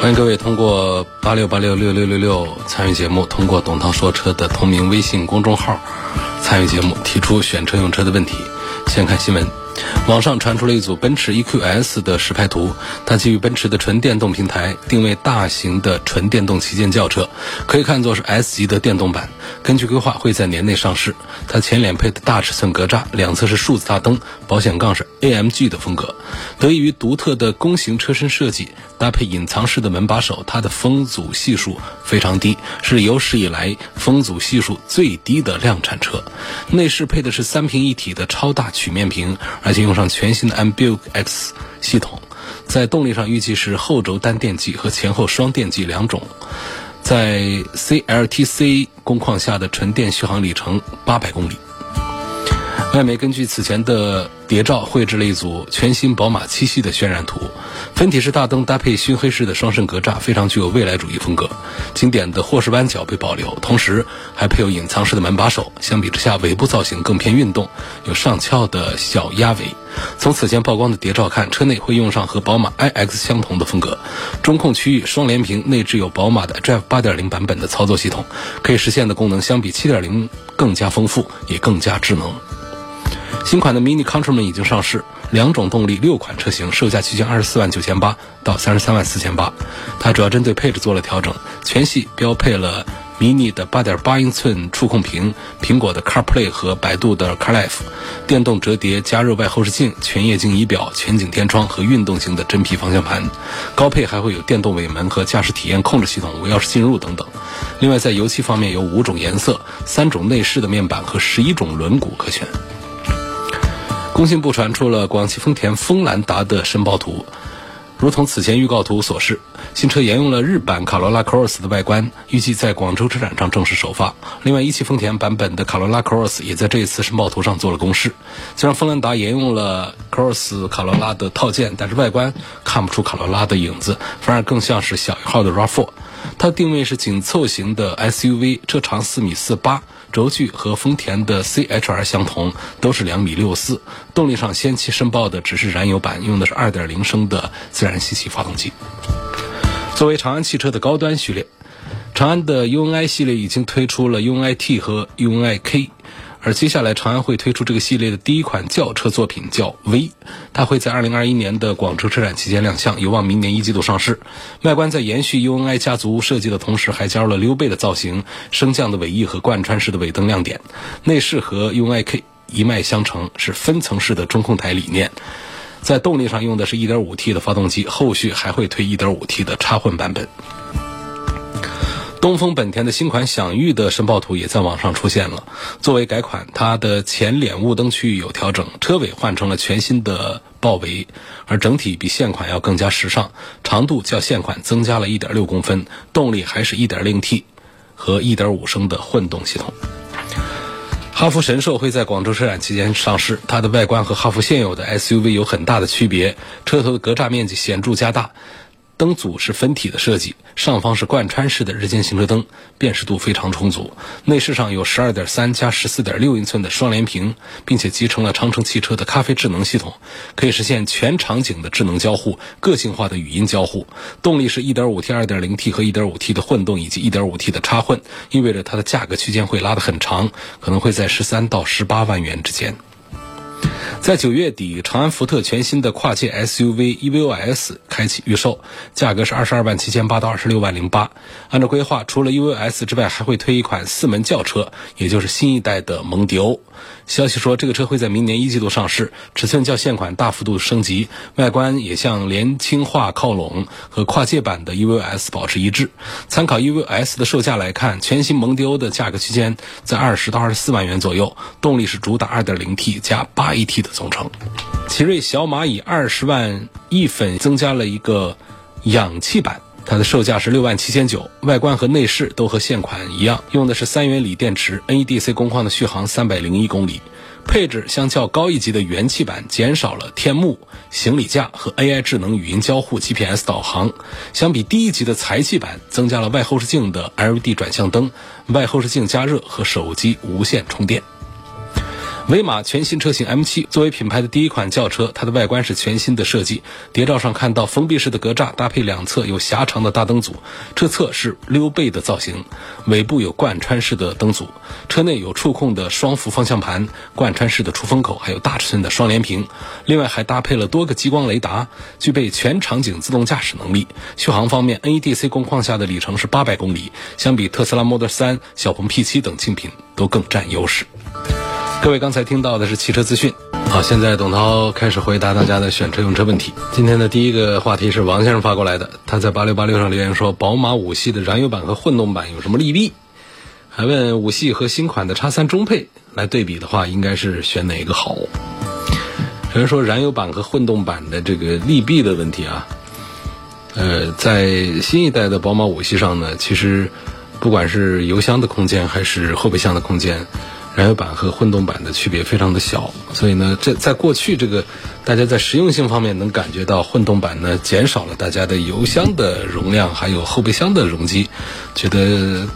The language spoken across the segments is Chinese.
欢迎各位通过八六八六六六六六参与节目，通过董涛说车的同名微信公众号参与节目，提出选车用车的问题。先看新闻。网上传出了一组奔驰 EQS 的实拍图，它基于奔驰的纯电动平台，定位大型的纯电动旗舰轿车，可以看作是 S 级的电动版。根据规划会在年内上市。它前脸配的大尺寸格栅，两侧是数字大灯，保险杠是 AMG 的风格。得益于独特的弓形车身设计，搭配隐藏式的门把手，它的风阻系数非常低，是有史以来风阻系数最低的量产车。内饰配的是三屏一体的超大曲面屏，而且用上全新的 Mbuk X 系统。在动力上预计是后轴单电机和前后双电机两种。在 CLTC 工况下的纯电续航里程八百公里。外媒根据此前的谍照绘制了一组全新宝马七系的渲染图，分体式大灯搭配熏黑式的双肾格栅，非常具有未来主义风格。经典的霍氏弯角被保留，同时还配有隐藏式的门把手。相比之下，尾部造型更偏运动，有上翘的小鸭尾。从此前曝光的谍照看，车内会用上和宝马 iX 相同的风格，中控区域双联屏，内置有宝马的 Drive 8.0版本的操作系统，可以实现的功能相比7.0更加丰富，也更加智能。新款的 Mini Countryman 已经上市，两种动力，六款车型，售价区间二十四万九千八到三十三万四千八。它主要针对配置做了调整，全系标配了 Mini 的八点八英寸触控屏、苹果的 CarPlay 和百度的 CarLife、电动折叠加热外后视镜、全液晶仪表、全景天窗和运动型的真皮方向盘。高配还会有电动尾门和驾驶体验控制系统、无钥匙进入等等。另外，在油漆方面有五种颜色、三种内饰的面板和十一种轮毂可选。工信部传出了广汽丰田锋兰达的申报图，如同此前预告图所示，新车沿用了日版卡罗拉 Cross 的外观，预计在广州车展上正式首发。另外，一汽丰田版本的卡罗拉 Cross 也在这一次申报图上做了公示。虽然锋兰达沿用了 Cross 卡罗拉的套件，但是外观看不出卡罗拉的影子，反而更像是小一号的 RAV4。它定位是紧凑型的 SUV，车长四米四八。轴距和丰田的 CHR 相同，都是两米六四。动力上先期申报的只是燃油版，用的是二点零升的自然吸气发动机。作为长安汽车的高端序列，长安的 UNI 系列已经推出了 UNI T 和 UNI K。而接下来，长安会推出这个系列的第一款轿车作品，叫 V，它会在二零二一年的广州车展期间亮相，有望明年一季度上市。外观在延续 UNI 家族设计的同时，还加入了溜背的造型、升降的尾翼和贯穿式的尾灯亮点。内饰和 UNI K 一脉相承，是分层式的中控台理念。在动力上用的是一点五 T 的发动机，后续还会推一点五 T 的插混版本。东风本田的新款享域的申报图也在网上出现了。作为改款，它的前脸雾灯区域有调整，车尾换成了全新的豹尾，而整体比现款要更加时尚，长度较现款增加了一点六公分，动力还是一点零 T 和一点五升的混动系统。哈弗神兽会在广州车展期间上市，它的外观和哈弗现有的 SUV 有很大的区别，车头的格栅面积显著加大。灯组是分体的设计，上方是贯穿式的日间行车灯，辨识度非常充足。内饰上有十二点三加十四点六英寸的双联屏，并且集成了长城汽车的咖啡智能系统，可以实现全场景的智能交互、个性化的语音交互。动力是一点五 T、二点零 T 和一点五 T 的混动以及一点五 T 的插混，意味着它的价格区间会拉得很长，可能会在十三到十八万元之间。在九月底，长安福特全新的跨界 SUV EVO S 开启预售，价格是二十二万七千八到二十六万零八。按照规划，除了 EVO S 之外，还会推一款四门轿车，也就是新一代的蒙迪欧。消息说，这个车会在明年一季度上市，尺寸较现款大幅度升级，外观也向年轻化靠拢，和跨界版的 EVO S 保持一致。参考 EVO S 的售价来看，全新蒙迪欧的价格区间在二十到二十四万元左右，动力是主打二点零 T 加八 AT 的总成。奇瑞小马以二十万一粉增加了一个氧气版。它的售价是六万七千九，外观和内饰都和现款一样，用的是三元锂电池，NEDC 工况的续航三百零一公里。配置相较高一级的元气版减少了天幕、行李架和 AI 智能语音交互、GPS 导航。相比低一级的财气版，增加了外后视镜的 LED 转向灯、外后视镜加热和手机无线充电。威马全新车型 M7 作为品牌的第一款轿车，它的外观是全新的设计。谍照上看到封闭式的格栅，搭配两侧有狭长的大灯组，车侧是溜背的造型，尾部有贯穿式的灯组。车内有触控的双幅方向盘、贯穿式的出风口，还有大尺寸的双联屏。另外还搭配了多个激光雷达，具备全场景自动驾驶能力。续航方面，NEDC 工况下的里程是八百公里，相比特斯拉 Model 3、小鹏 P7 等竞品都更占优势。各位刚才听到的是汽车资讯，好，现在董涛开始回答大家的选车用车问题。今天的第一个话题是王先生发过来的，他在八六八六上留言说，宝马五系的燃油版和混动版有什么利弊？还问五系和新款的叉三中配来对比的话，应该是选哪个好？首先说燃油版和混动版的这个利弊的问题啊，呃，在新一代的宝马五系上呢，其实不管是油箱的空间还是后备箱的空间。燃油版和混动版的区别非常的小，所以呢，这在过去这个大家在实用性方面能感觉到混动版呢减少了大家的油箱的容量，还有后备箱的容积，觉得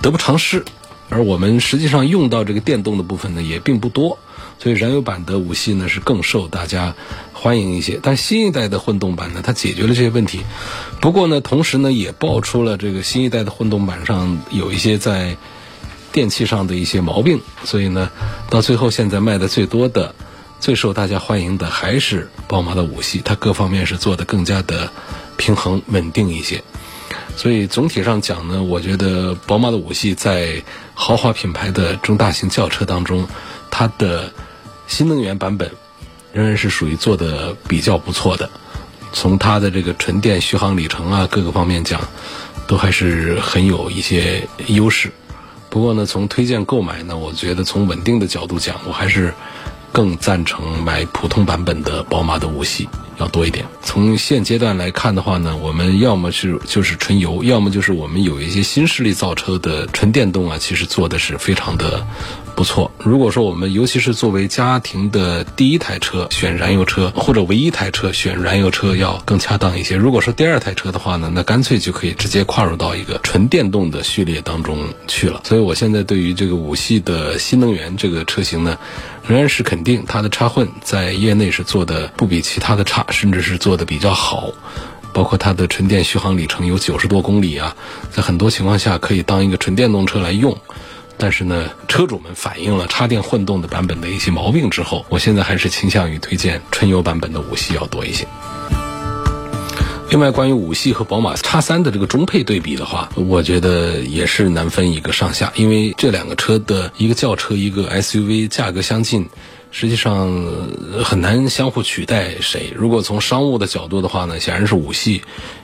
得不偿失。而我们实际上用到这个电动的部分呢也并不多，所以燃油版的五系呢是更受大家欢迎一些。但新一代的混动版呢，它解决了这些问题。不过呢，同时呢也爆出了这个新一代的混动版上有一些在。电器上的一些毛病，所以呢，到最后现在卖的最多的、最受大家欢迎的还是宝马的五系，它各方面是做的更加的平衡稳定一些。所以总体上讲呢，我觉得宝马的五系在豪华品牌的中大型轿车当中，它的新能源版本仍然是属于做的比较不错的。从它的这个纯电续航里程啊各个方面讲，都还是很有一些优势。不过呢，从推荐购买呢，我觉得从稳定的角度讲，我还是更赞成买普通版本的宝马的五系要多一点。从现阶段来看的话呢，我们要么是就是纯油，要么就是我们有一些新势力造车的纯电动啊，其实做的是非常的。不错，如果说我们尤其是作为家庭的第一台车选燃油车，或者唯一台车选燃油车要更恰当一些。如果说第二台车的话呢，那干脆就可以直接跨入到一个纯电动的序列当中去了。所以我现在对于这个五系的新能源这个车型呢，仍然是肯定它的插混在业内是做的不比其他的差，甚至是做的比较好。包括它的纯电续航里程有九十多公里啊，在很多情况下可以当一个纯电动车来用。但是呢，车主们反映了插电混动的版本的一些毛病之后，我现在还是倾向于推荐春游版本的五系要多一些。另外，关于五系和宝马叉三的这个中配对比的话，我觉得也是难分一个上下，因为这两个车的一个轿车，一个 SUV，价格相近。实际上很难相互取代谁。如果从商务的角度的话呢，显然是五系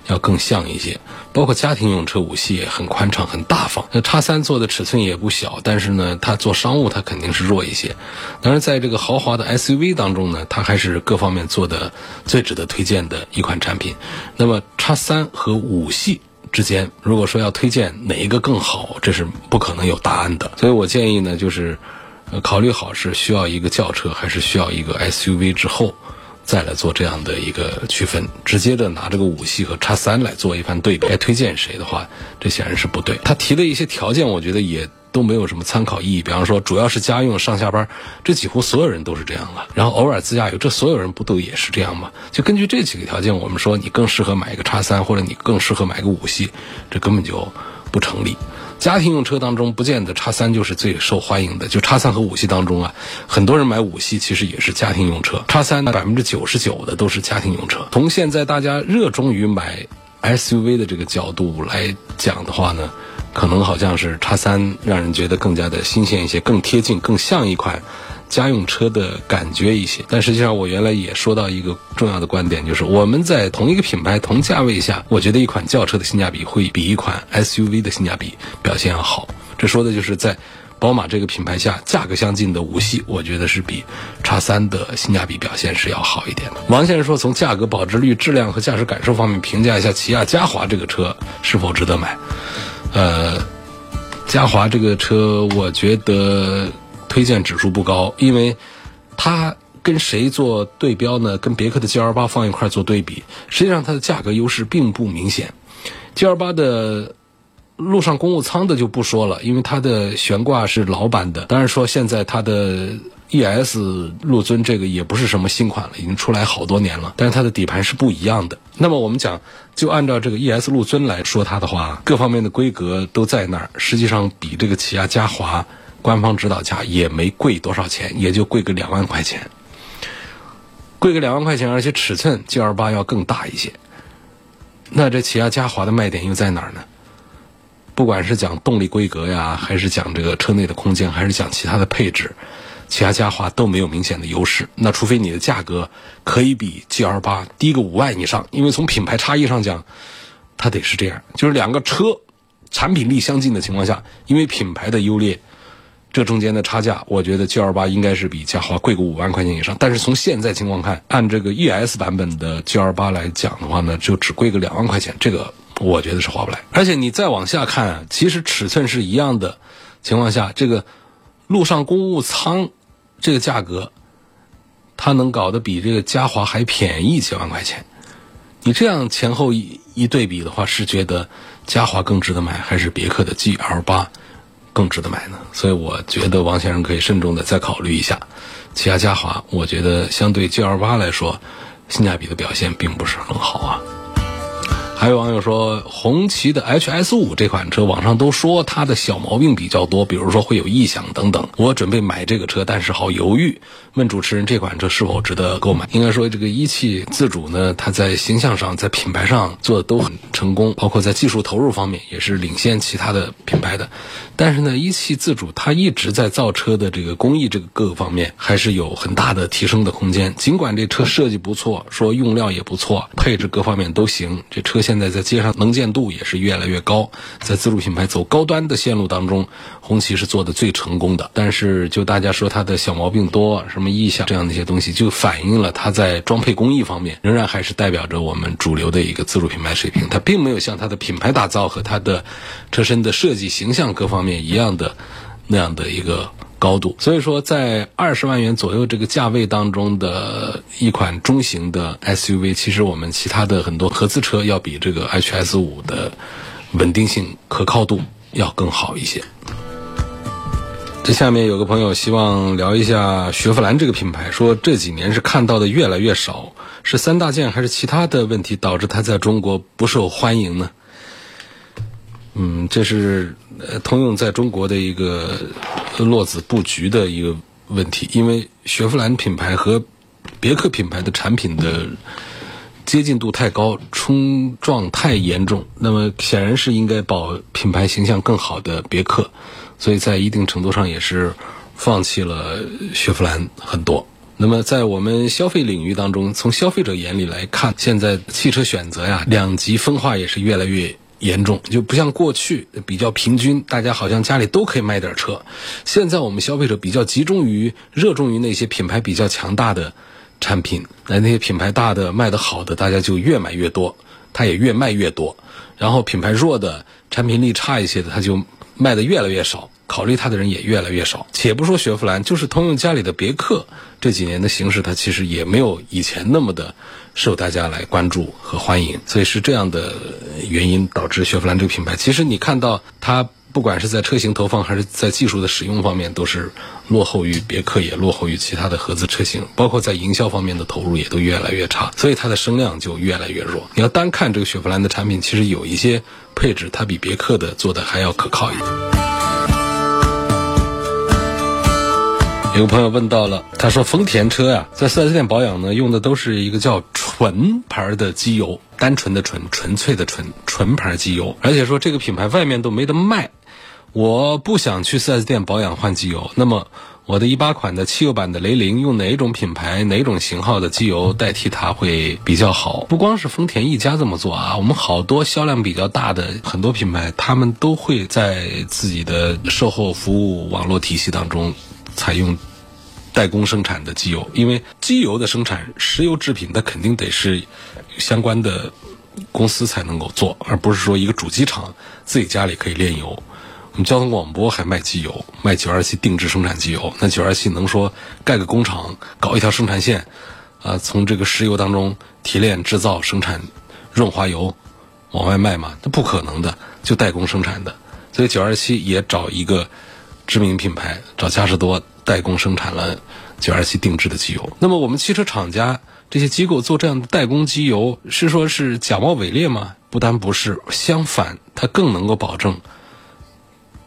要更像一些。包括家庭用车，五系也很宽敞、很大方。那叉三做的尺寸也不小，但是呢，它做商务它肯定是弱一些。当然，在这个豪华的 SUV 当中呢，它还是各方面做的最值得推荐的一款产品。那么叉三和五系之间，如果说要推荐哪一个更好，这是不可能有答案的。所以我建议呢，就是。考虑好是需要一个轿车还是需要一个 SUV 之后，再来做这样的一个区分。直接的拿这个五系和叉三来做一番对比，该推荐谁的话，这显然是不对。他提的一些条件，我觉得也都没有什么参考意义。比方说，主要是家用上下班，这几乎所有人都是这样了。然后偶尔自驾游，这所有人不都也是这样吗？就根据这几个条件，我们说你更适合买一个叉三，或者你更适合买个五系，这根本就不成立。家庭用车当中，不见得叉三就是最受欢迎的。就叉三和五系当中啊，很多人买五系其实也是家庭用车。叉三百分之九十九的都是家庭用车。从现在大家热衷于买 SUV 的这个角度来讲的话呢，可能好像是叉三让人觉得更加的新鲜一些，更贴近，更像一款。家用车的感觉一些，但实际上我原来也说到一个重要的观点，就是我们在同一个品牌、同价位下，我觉得一款轿车的性价比会比一款 SUV 的性价比表现要好。这说的就是在宝马这个品牌下价格相近的五系，我觉得是比叉三的性价比表现是要好一点的。王先生说，从价格、保值率、质量和驾驶感受方面评价一下起亚嘉华这个车是否值得买。呃，嘉华这个车，我觉得推荐指数不高，因为它跟谁做对标呢？跟别克的 G L 八放一块做对比，实际上它的价格优势并不明显。G L 八的。路上公务舱的就不说了，因为它的悬挂是老版的。当然说现在它的 ES 陆尊这个也不是什么新款了，已经出来好多年了。但是它的底盘是不一样的。那么我们讲，就按照这个 ES 陆尊来说它的话，各方面的规格都在那儿。实际上比这个起亚嘉华官方指导价也没贵多少钱，也就贵个两万块钱，贵个两万块钱，而且尺寸 G L 八要更大一些。那这起亚嘉华的卖点又在哪儿呢？不管是讲动力规格呀，还是讲这个车内的空间，还是讲其他的配置，起亚嘉华都没有明显的优势。那除非你的价格可以比 G L 八低个五万以上，因为从品牌差异上讲，它得是这样，就是两个车产品力相近的情况下，因为品牌的优劣，这中间的差价，我觉得 G L 八应该是比嘉华贵个五万块钱以上。但是从现在情况看，按这个 E S 版本的 G L 八来讲的话呢，就只贵个两万块钱，这个。我觉得是划不来，而且你再往下看，其实尺寸是一样的情况下，这个路上公务舱这个价格，它能搞得比这个嘉华还便宜几万块钱。你这样前后一一对比的话，是觉得嘉华更值得买，还是别克的 GL 八更值得买呢？所以我觉得王先生可以慎重的再考虑一下。起亚嘉华，我觉得相对 GL 八来说，性价比的表现并不是很好啊。还有网友说，红旗的 HS 五这款车，网上都说它的小毛病比较多，比如说会有异响等等。我准备买这个车，但是好犹豫。问主持人，这款车是否值得购买？应该说，这个一汽自主呢，它在形象上、在品牌上做的都很成功，包括在技术投入方面也是领先其他的品牌的。但是呢，一汽自主它一直在造车的这个工艺这个各个方面还是有很大的提升的空间。尽管这车设计不错，说用料也不错，配置各方面都行，这车现在在街上能见度也是越来越高。在自主品牌走高端的线路当中，红旗是做的最成功的。但是就大家说它的小毛病多，什么异响这样的一些东西，就反映了它在装配工艺方面仍然还是代表着我们主流的一个自主品牌水平。它并没有像它的品牌打造和它的车身的设计形象各方面。一样的那样的一个高度，所以说在二十万元左右这个价位当中的一款中型的 SUV，其实我们其他的很多合资车要比这个 HS 五的稳定性、可靠度要更好一些。这下面有个朋友希望聊一下雪佛兰这个品牌，说这几年是看到的越来越少，是三大件还是其他的问题导致它在中国不受欢迎呢？嗯，这是通用在中国的一个落子布局的一个问题，因为雪佛兰品牌和别克品牌的产品的接近度太高，冲撞太严重，那么显然是应该保品牌形象更好的别克，所以在一定程度上也是放弃了雪佛兰很多。那么在我们消费领域当中，从消费者眼里来看，现在汽车选择呀，两极分化也是越来越。严重就不像过去比较平均，大家好像家里都可以卖点车。现在我们消费者比较集中于热衷于那些品牌比较强大的产品，那那些品牌大的卖的好的，大家就越买越多，它也越卖越多。然后品牌弱的、产品力差一些的，它就卖的越来越少。考虑它的人也越来越少。且不说雪佛兰，就是通用家里的别克，这几年的形势，它其实也没有以前那么的受大家来关注和欢迎。所以是这样的原因导致雪佛兰这个品牌，其实你看到它不管是在车型投放还是在技术的使用方面，都是落后于别克，也落后于其他的合资车型。包括在营销方面的投入也都越来越差，所以它的声量就越来越弱。你要单看这个雪佛兰的产品，其实有一些配置它比别克的做的还要可靠一点。有个朋友问到了，他说丰田车呀，在 4S 店保养呢，用的都是一个叫纯牌的机油，单纯的纯，纯粹的纯，纯牌机油，而且说这个品牌外面都没得卖，我不想去 4S 店保养换机油，那么我的一八款的汽油版的雷凌用哪种品牌、哪种型号的机油代替它会比较好？不光是丰田一家这么做啊，我们好多销量比较大的很多品牌，他们都会在自己的售后服务网络体系当中采用代工生产的机油，因为机油的生产，石油制品它肯定得是相关的公司才能够做，而不是说一个主机厂自己家里可以炼油。我们交通广播还卖机油，卖九二七定制生产机油。那九二七能说盖个工厂搞一条生产线，啊，从这个石油当中提炼制造生产润滑油往外卖吗？那不可能的，就代工生产的。所以九二七也找一个知名品牌，找嘉实多代工生产了九二七定制的机油。那么我们汽车厂家这些机构做这样的代工机油，是说是假冒伪劣吗？不单不是，相反，它更能够保证。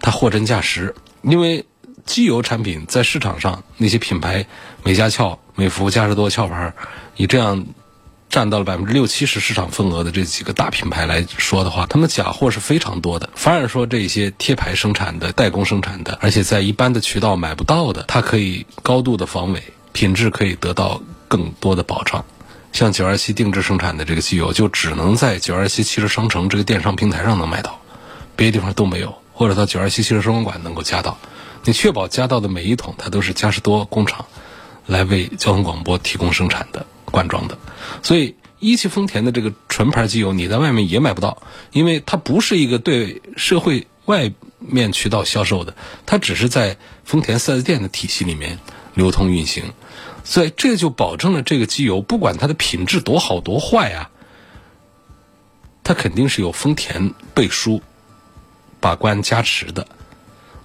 它货真价实，因为机油产品在市场上那些品牌，美加壳、美孚、嘉实多、壳牌，以这样占到了百分之六七十市场份额的这几个大品牌来说的话，他们假货是非常多的。反而说这些贴牌生产的、代工生产的，而且在一般的渠道买不到的，它可以高度的防伪，品质可以得到更多的保障。像九二七定制生产的这个机油，就只能在九二七汽车商城这个电商平台上能买到，别的地方都没有。或者到九二七汽车生活馆能够加到，你确保加到的每一桶它都是嘉实多工厂来为交通广播提供生产的灌装的，所以一汽丰田的这个纯牌机油你在外面也买不到，因为它不是一个对社会外面渠道销售的，它只是在丰田 4S 店的体系里面流通运行，所以这就保证了这个机油不管它的品质多好多坏啊，它肯定是有丰田背书。把关加持的，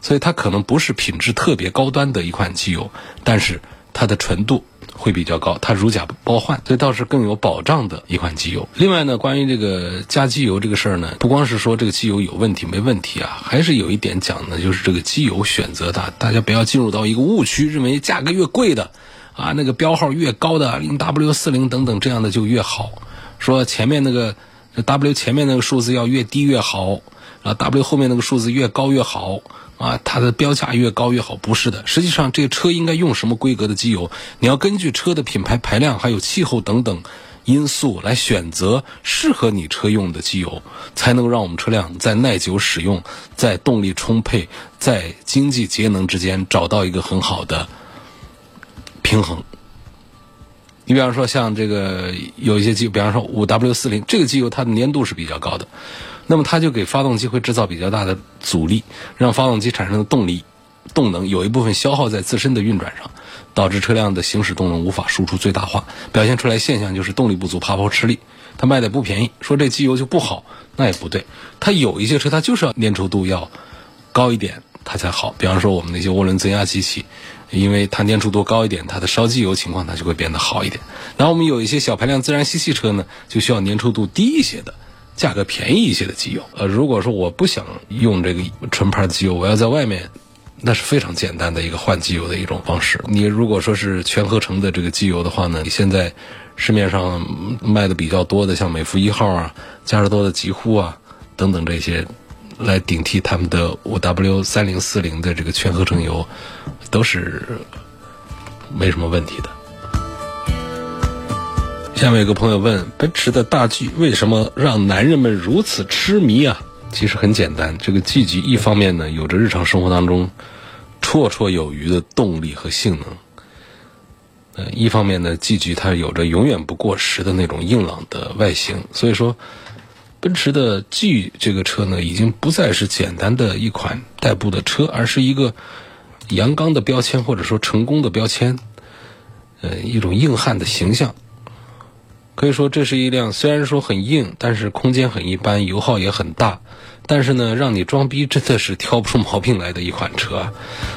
所以它可能不是品质特别高端的一款机油，但是它的纯度会比较高，它如假包换，所以倒是更有保障的一款机油。另外呢，关于这个加机油这个事儿呢，不光是说这个机油有问题没问题啊，还是有一点讲的，就是这个机油选择的，大家不要进入到一个误区，认为价格越贵的啊，那个标号越高的，零 W 四零等等这样的就越好，说前面那个 W 前面那个数字要越低越好。啊，W 后面那个数字越高越好啊，它的标价越高越好，不是的。实际上，这个车应该用什么规格的机油？你要根据车的品牌、排量还有气候等等因素来选择适合你车用的机油，才能让我们车辆在耐久使用、在动力充沛、在经济节能之间找到一个很好的平衡。你比方说，像这个有一些机油，比方说五 W 四零这个机油，它的粘度是比较高的。那么它就给发动机会制造比较大的阻力，让发动机产生的动力、动能有一部分消耗在自身的运转上，导致车辆的行驶动能无法输出最大化，表现出来现象就是动力不足、爬坡吃力。它卖的不便宜，说这机油就不好，那也不对。它有一些车它就是要粘稠度要高一点，它才好。比方说我们那些涡轮增压机器，因为它粘稠度高一点，它的烧机油情况它就会变得好一点。然后我们有一些小排量自然吸气车呢，就需要粘稠度低一些的。价格便宜一些的机油，呃，如果说我不想用这个纯牌机油，我要在外面，那是非常简单的一个换机油的一种方式。你如果说是全合成的这个机油的话呢，你现在市面上卖的比较多的，像美孚一号啊、嘉实多的极护啊等等这些，来顶替他们的五 W 三零四零的这个全合成油，都是没什么问题的。下面有个朋友问：奔驰的大 G 为什么让男人们如此痴迷啊？其实很简单，这个 G 级一方面呢，有着日常生活当中绰绰有余的动力和性能；呃，一方面呢，G 级它有着永远不过时的那种硬朗的外形。所以说，奔驰的 G 这个车呢，已经不再是简单的一款代步的车，而是一个阳刚的标签，或者说成功的标签，呃，一种硬汉的形象。可以说，这是一辆虽然说很硬，但是空间很一般，油耗也很大，但是呢，让你装逼真的是挑不出毛病来的一款车。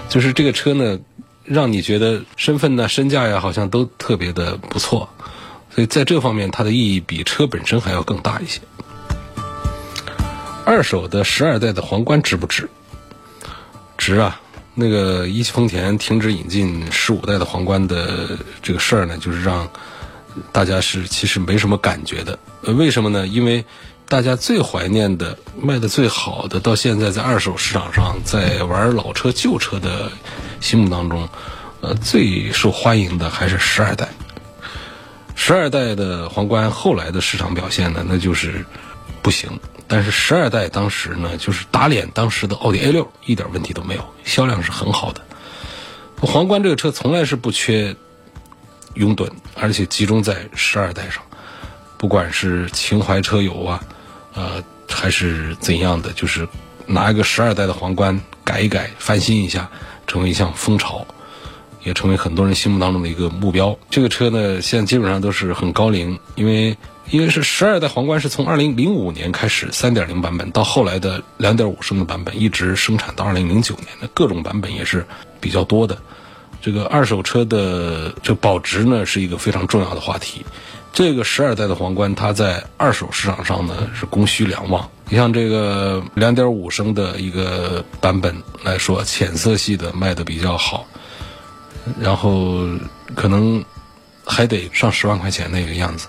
就是这个车呢，让你觉得身份呢、身价呀，好像都特别的不错。所以在这方面，它的意义比车本身还要更大一些。二手的十二代的皇冠值不值？值啊！那个一汽丰田停止引进十五代的皇冠的这个事儿呢，就是让。大家是其实没什么感觉的，为什么呢？因为大家最怀念的、卖的最好的，到现在在二手市场上，在玩老车、旧车的心目当中，呃，最受欢迎的还是十二代。十二代的皇冠后来的市场表现呢，那就是不行。但是十二代当时呢，就是打脸当时的奥迪 A 六，一点问题都没有，销量是很好的。皇冠这个车从来是不缺拥趸，而且集中在十二代上，不管是情怀车友啊，呃，还是怎样的，就是拿一个十二代的皇冠改一改、翻新一下，成为一项风潮。也成为很多人心目当中的一个目标。这个车呢，现在基本上都是很高龄，因为因为是十二代皇冠是从二零零五年开始三点零版本，到后来的两点五升的版本，一直生产到二零零九年的各种版本也是比较多的。这个二手车的这保值呢，是一个非常重要的话题。这个十二代的皇冠，它在二手市场上呢是供需两旺。你像这个两点五升的一个版本来说，浅色系的卖的比较好。然后可能还得上十万块钱那个样子，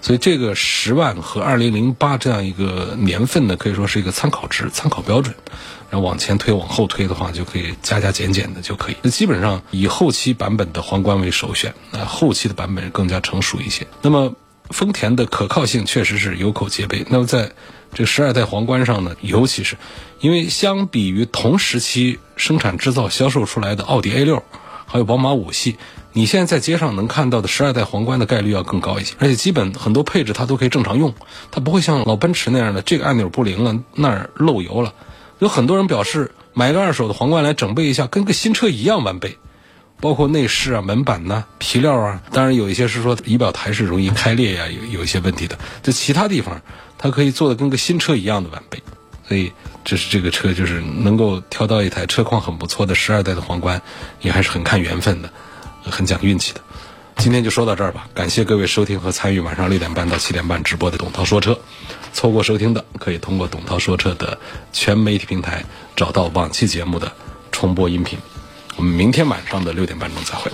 所以这个十万和二零零八这样一个年份呢，可以说是一个参考值、参考标准。然后往前推、往后推的话，就可以加加减减的就可以。那基本上以后期版本的皇冠为首选，那后期的版本更加成熟一些。那么丰田的可靠性确实是有口皆碑。那么在这十二代皇冠上呢，尤其是因为相比于同时期生产制造销售出来的奥迪 A 六。还有宝马五系，你现在在街上能看到的十二代皇冠的概率要更高一些，而且基本很多配置它都可以正常用，它不会像老奔驰那样的这个按钮不灵了，那儿漏油了。有很多人表示买个二手的皇冠来整备一下，跟个新车一样完备，包括内饰啊、门板呐、皮料啊，当然有一些是说仪表台是容易开裂呀，有有一些问题的。就其他地方，它可以做的跟个新车一样的完备，所以。这是这个车，就是能够挑到一台车况很不错的十二代的皇冠，也还是很看缘分的，很讲运气的。今天就说到这儿吧，感谢各位收听和参与晚上六点半到七点半直播的董涛说车。错过收听的，可以通过董涛说车的全媒体平台找到往期节目的重播音频。我们明天晚上的六点半钟再会。